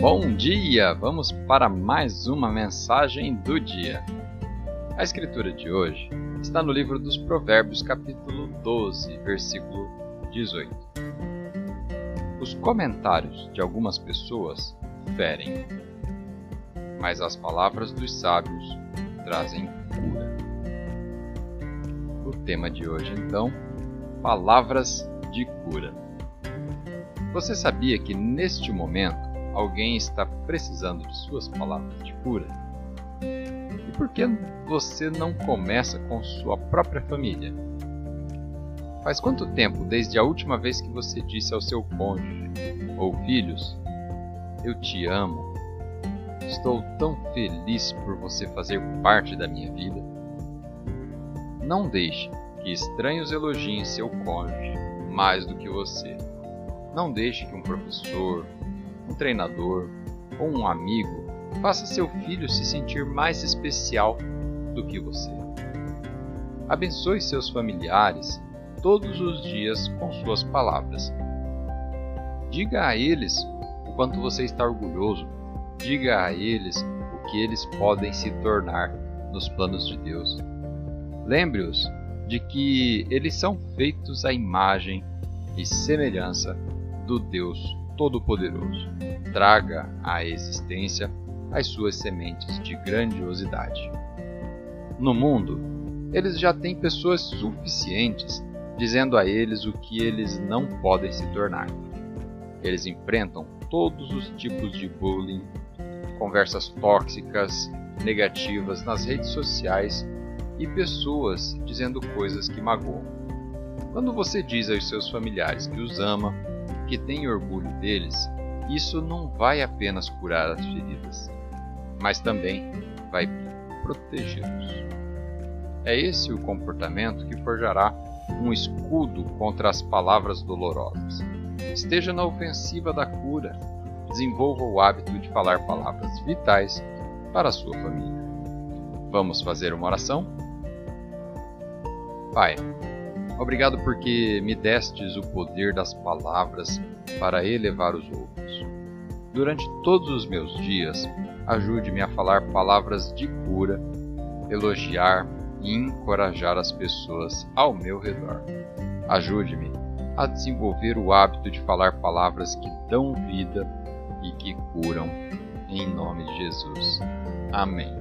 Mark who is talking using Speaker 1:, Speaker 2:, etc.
Speaker 1: Bom dia! Vamos para mais uma mensagem do dia. A escritura de hoje está no livro dos Provérbios, capítulo 12, versículo 18. Os comentários de algumas pessoas ferem, mas as palavras dos sábios trazem cura. O tema de hoje, então, palavras de cura. Você sabia que neste momento alguém está precisando de suas palavras de cura? E por que você não começa com sua própria família? Faz quanto tempo desde a última vez que você disse ao seu cônjuge ou filhos: Eu te amo, estou tão feliz por você fazer parte da minha vida? Não deixe que estranhos elogiem seu cônjuge mais do que você. Não deixe que um professor, treinador ou um amigo faça seu filho se sentir mais especial do que você. Abençoe seus familiares todos os dias com suas palavras. Diga a eles o quanto você está orgulhoso. Diga a eles o que eles podem se tornar nos planos de Deus. Lembre-os de que eles são feitos à imagem e semelhança do Deus Todo-Poderoso. Traga à existência as suas sementes de grandiosidade. No mundo, eles já têm pessoas suficientes dizendo a eles o que eles não podem se tornar. Eles enfrentam todos os tipos de bullying, conversas tóxicas, negativas nas redes sociais e pessoas dizendo coisas que magoam. Quando você diz aos seus familiares que os ama, que tem orgulho deles, isso não vai apenas curar as feridas, mas também vai protegê-los. É esse o comportamento que forjará um escudo contra as palavras dolorosas. Esteja na ofensiva da cura. Desenvolva o hábito de falar palavras vitais para a sua família. Vamos fazer uma oração? Pai, obrigado porque me destes o poder das palavras para elevar os outros. Durante todos os meus dias, ajude-me a falar palavras de cura, elogiar e encorajar as pessoas ao meu redor. Ajude-me a desenvolver o hábito de falar palavras que dão vida e que curam, em nome de Jesus. Amém.